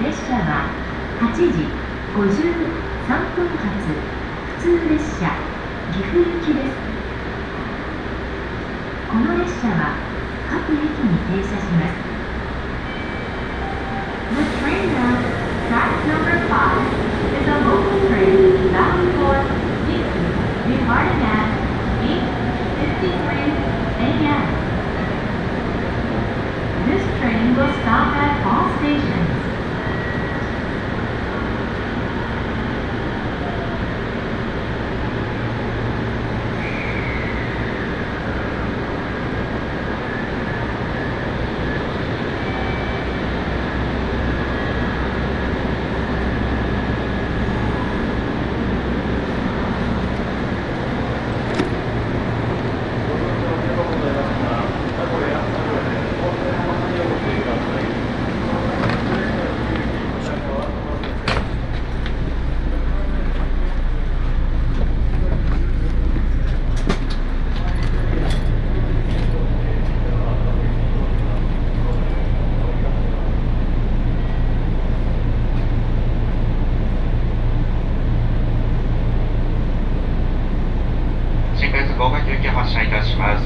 列車は8時53分発普通列車岐阜行きですこの列車は各駅に停車します The train of track number 5 is a local train bound for Houston departing at 8.53 a.m. This train will stop at all stations 号外休憩発車いたします。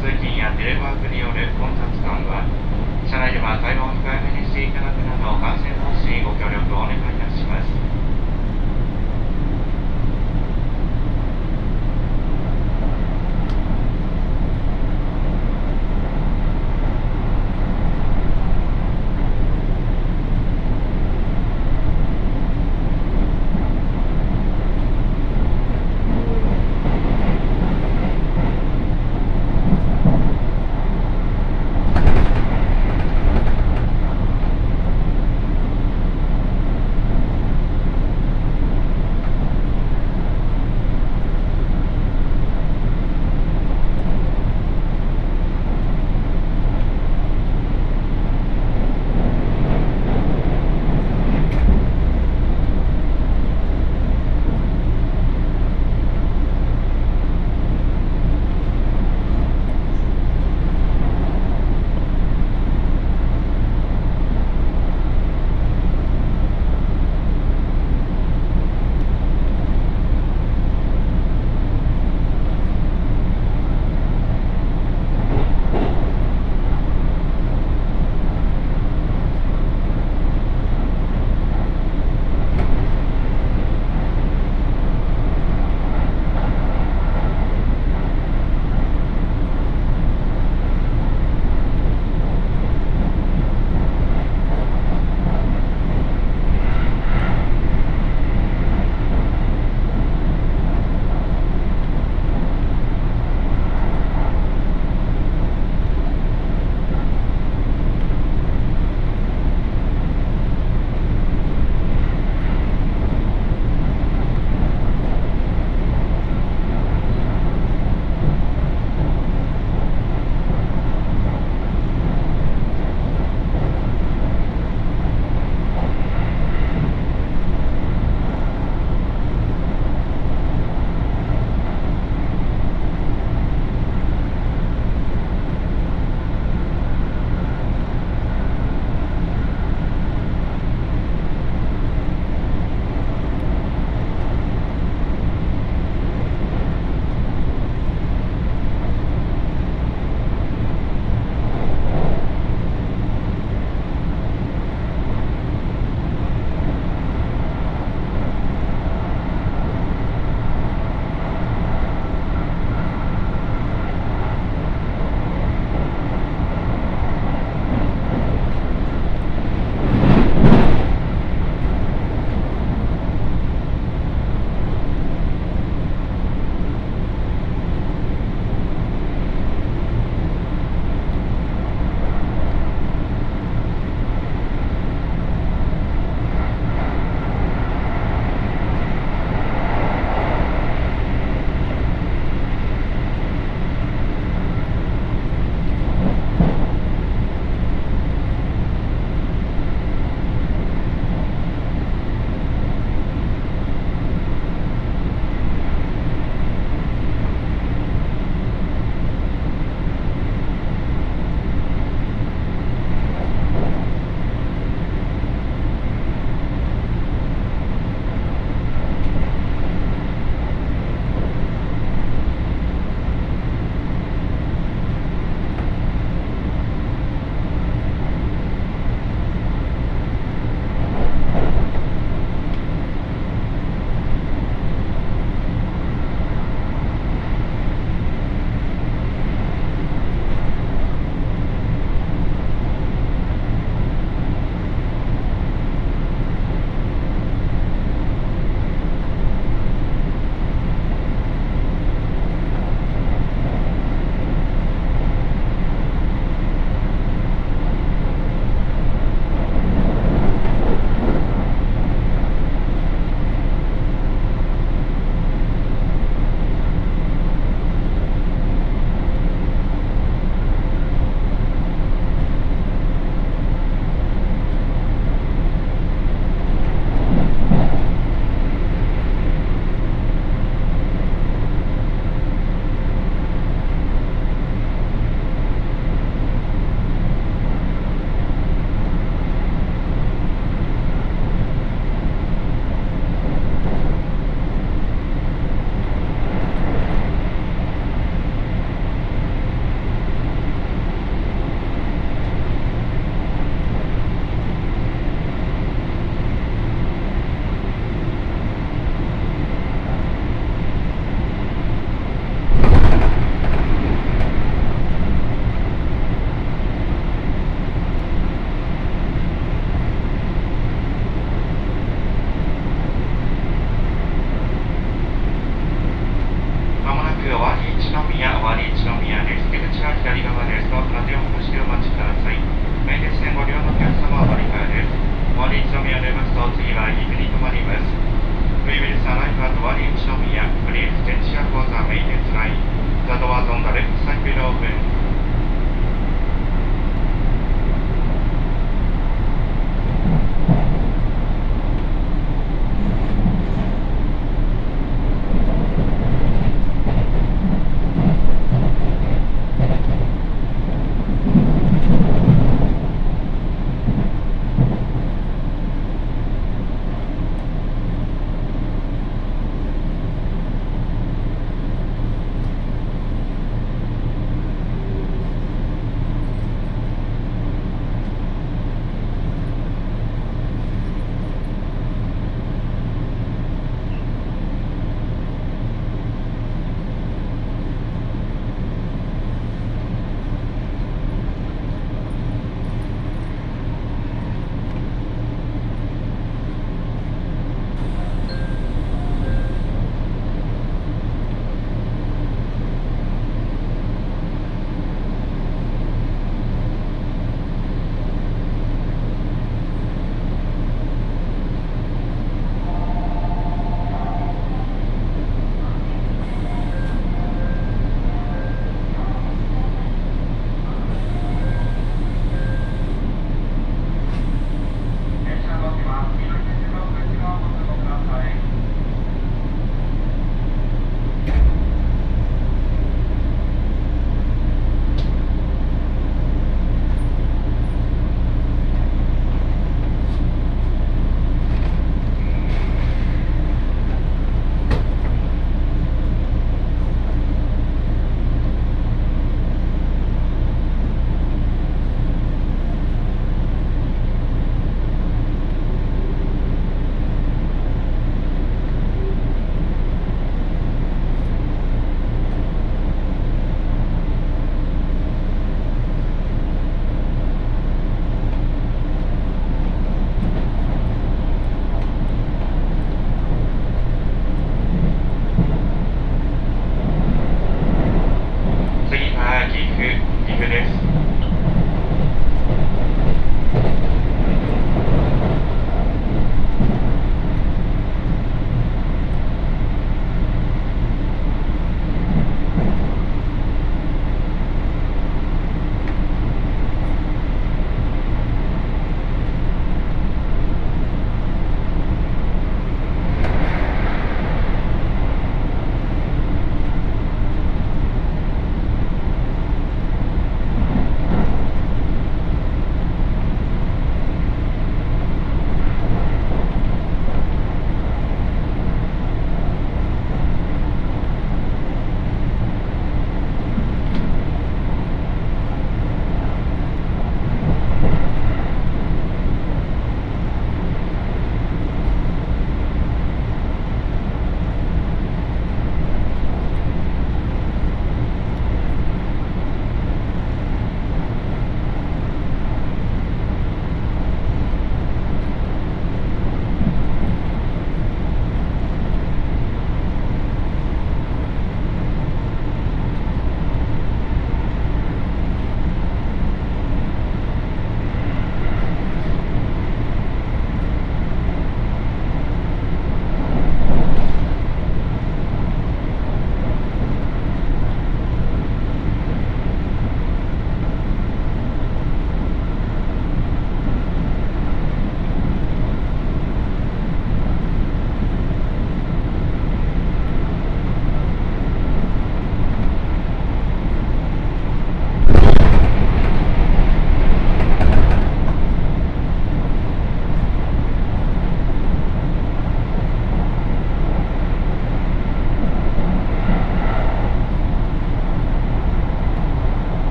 通勤やテレワークによる混雑緩和、車内では会話を控えめにしていただくなど、感染防止にご協力をお願いいたします。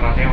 Radel,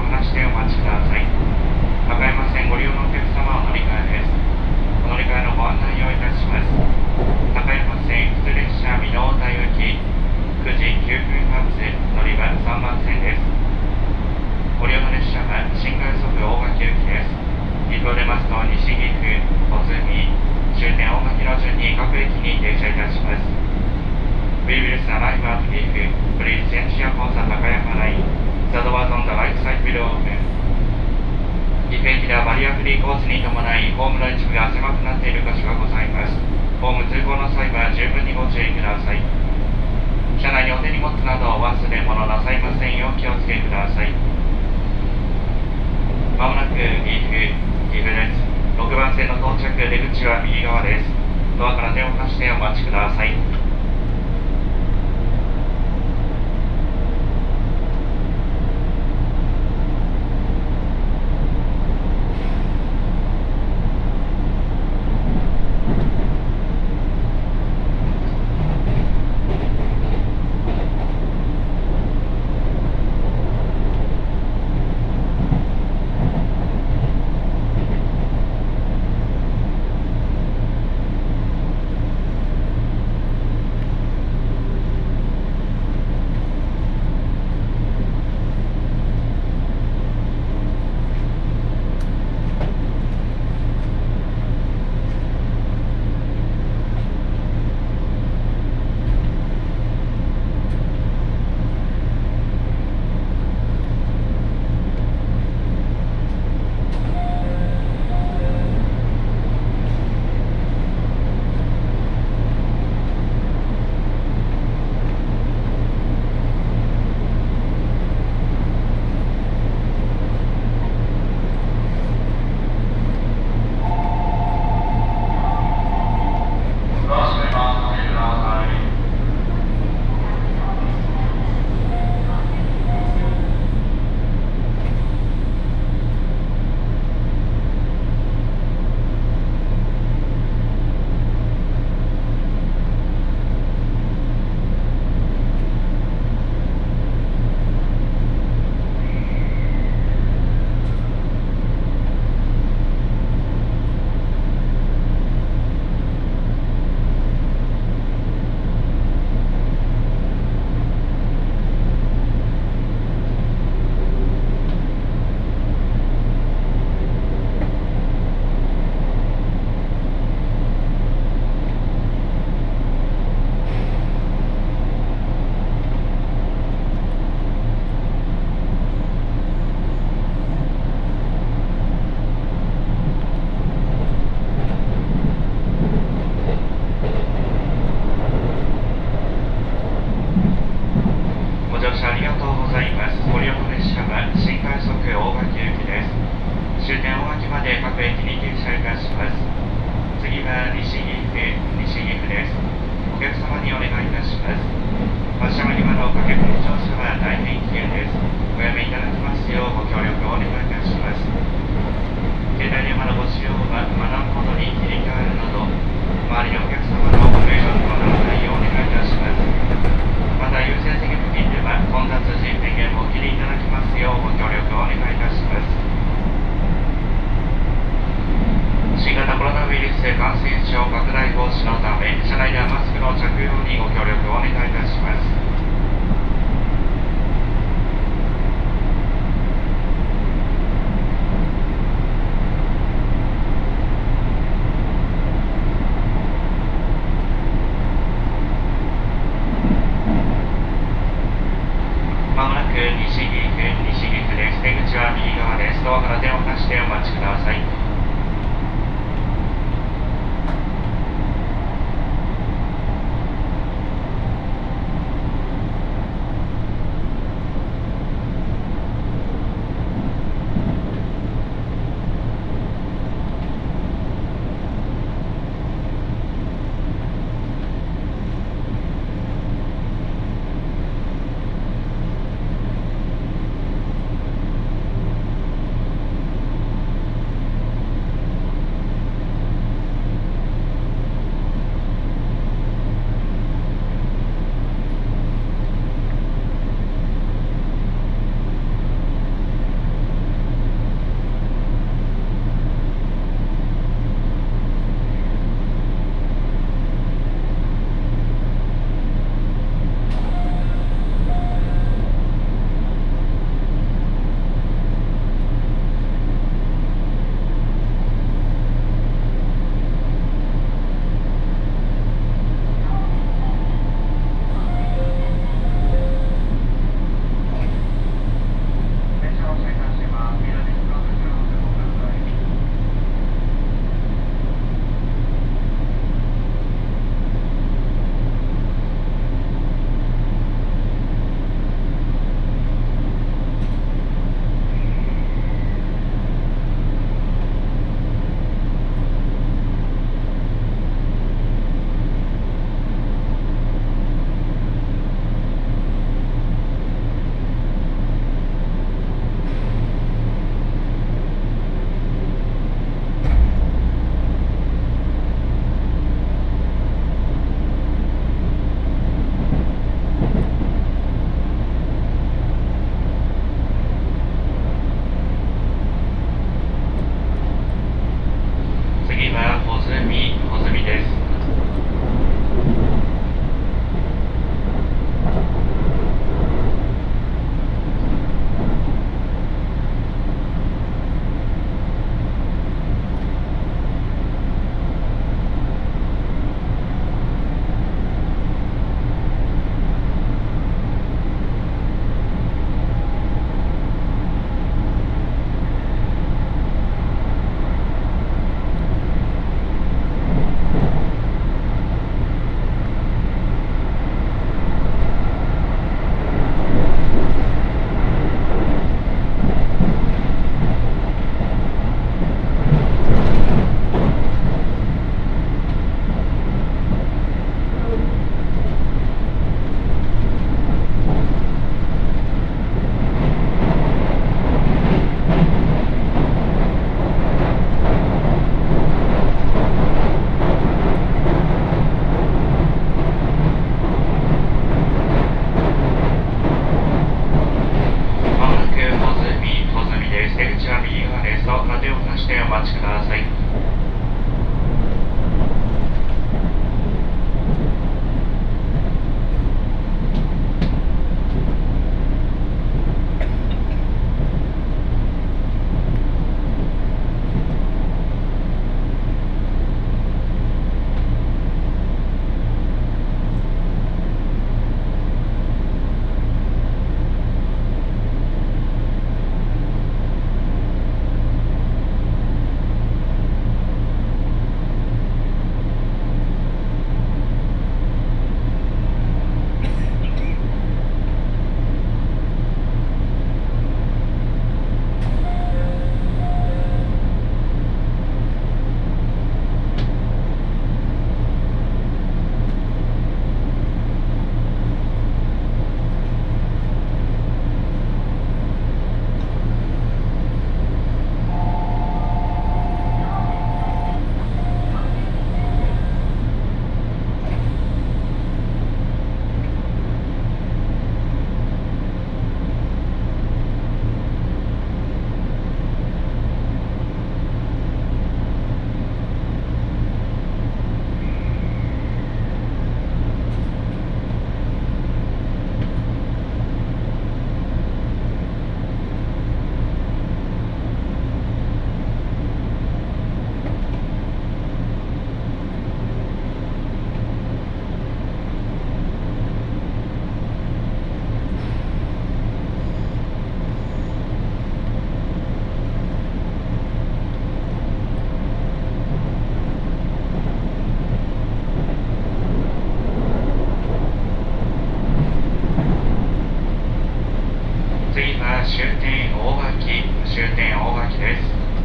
大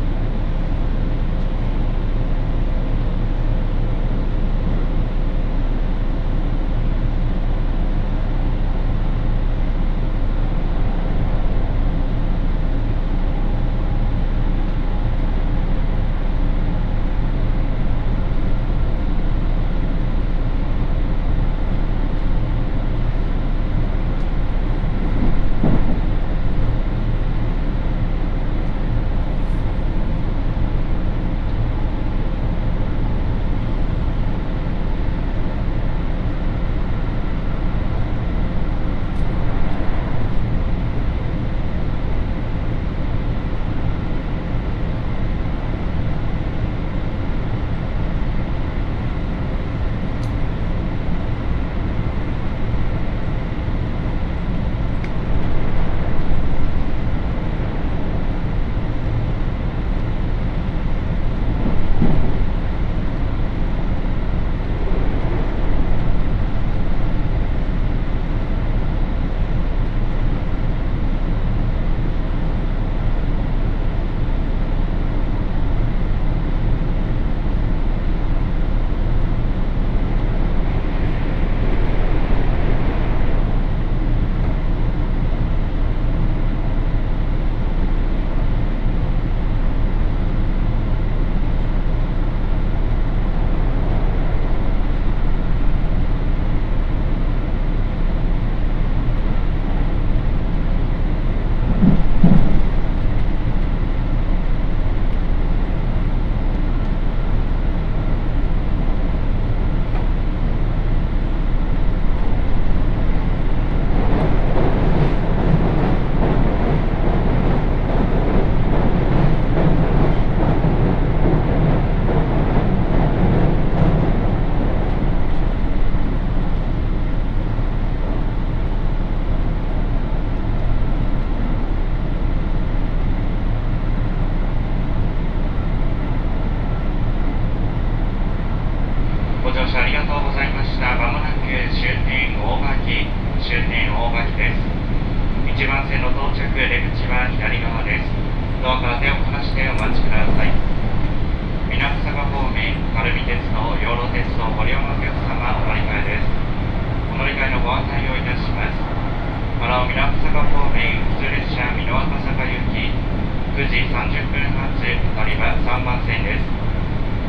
時30分発、乗り場3番線です。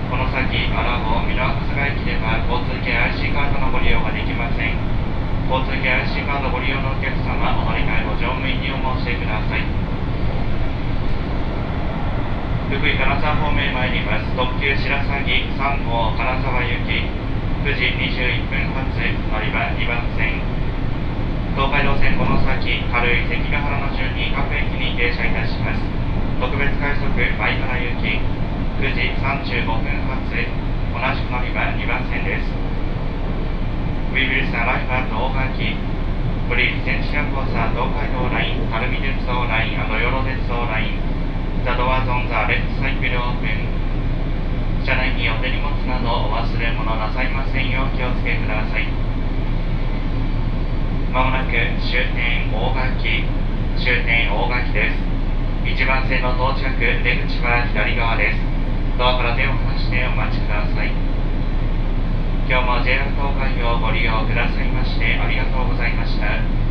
この先、アラボ美濃赤坂駅では交通系 IC カードのご利用ができません。交通系 IC カードご利用のお客様、お乗り換えを乗務員にお申し出ください。福井金沢方面参ります特急白鷺3号金沢行き9時21分発乗り場2番線東海道線この先軽い関ヶ原の順に各駅に停車いたします特別快速前原行き9時35分発同じく乗り場2番線です。We will arrive at 大垣 Please change your course at 東海道ライン晴海鉄道ラインあの養老鉄道ライン The doors on the left side will open 車内にお手荷物などお忘れ物なさいませんよう気をつけください。まもなく終点大垣終点大垣です。1番線の到着出口は左側です。ドアから手を離してお待ちください。今日も JR 東海をご利用くださいましてありがとうございました。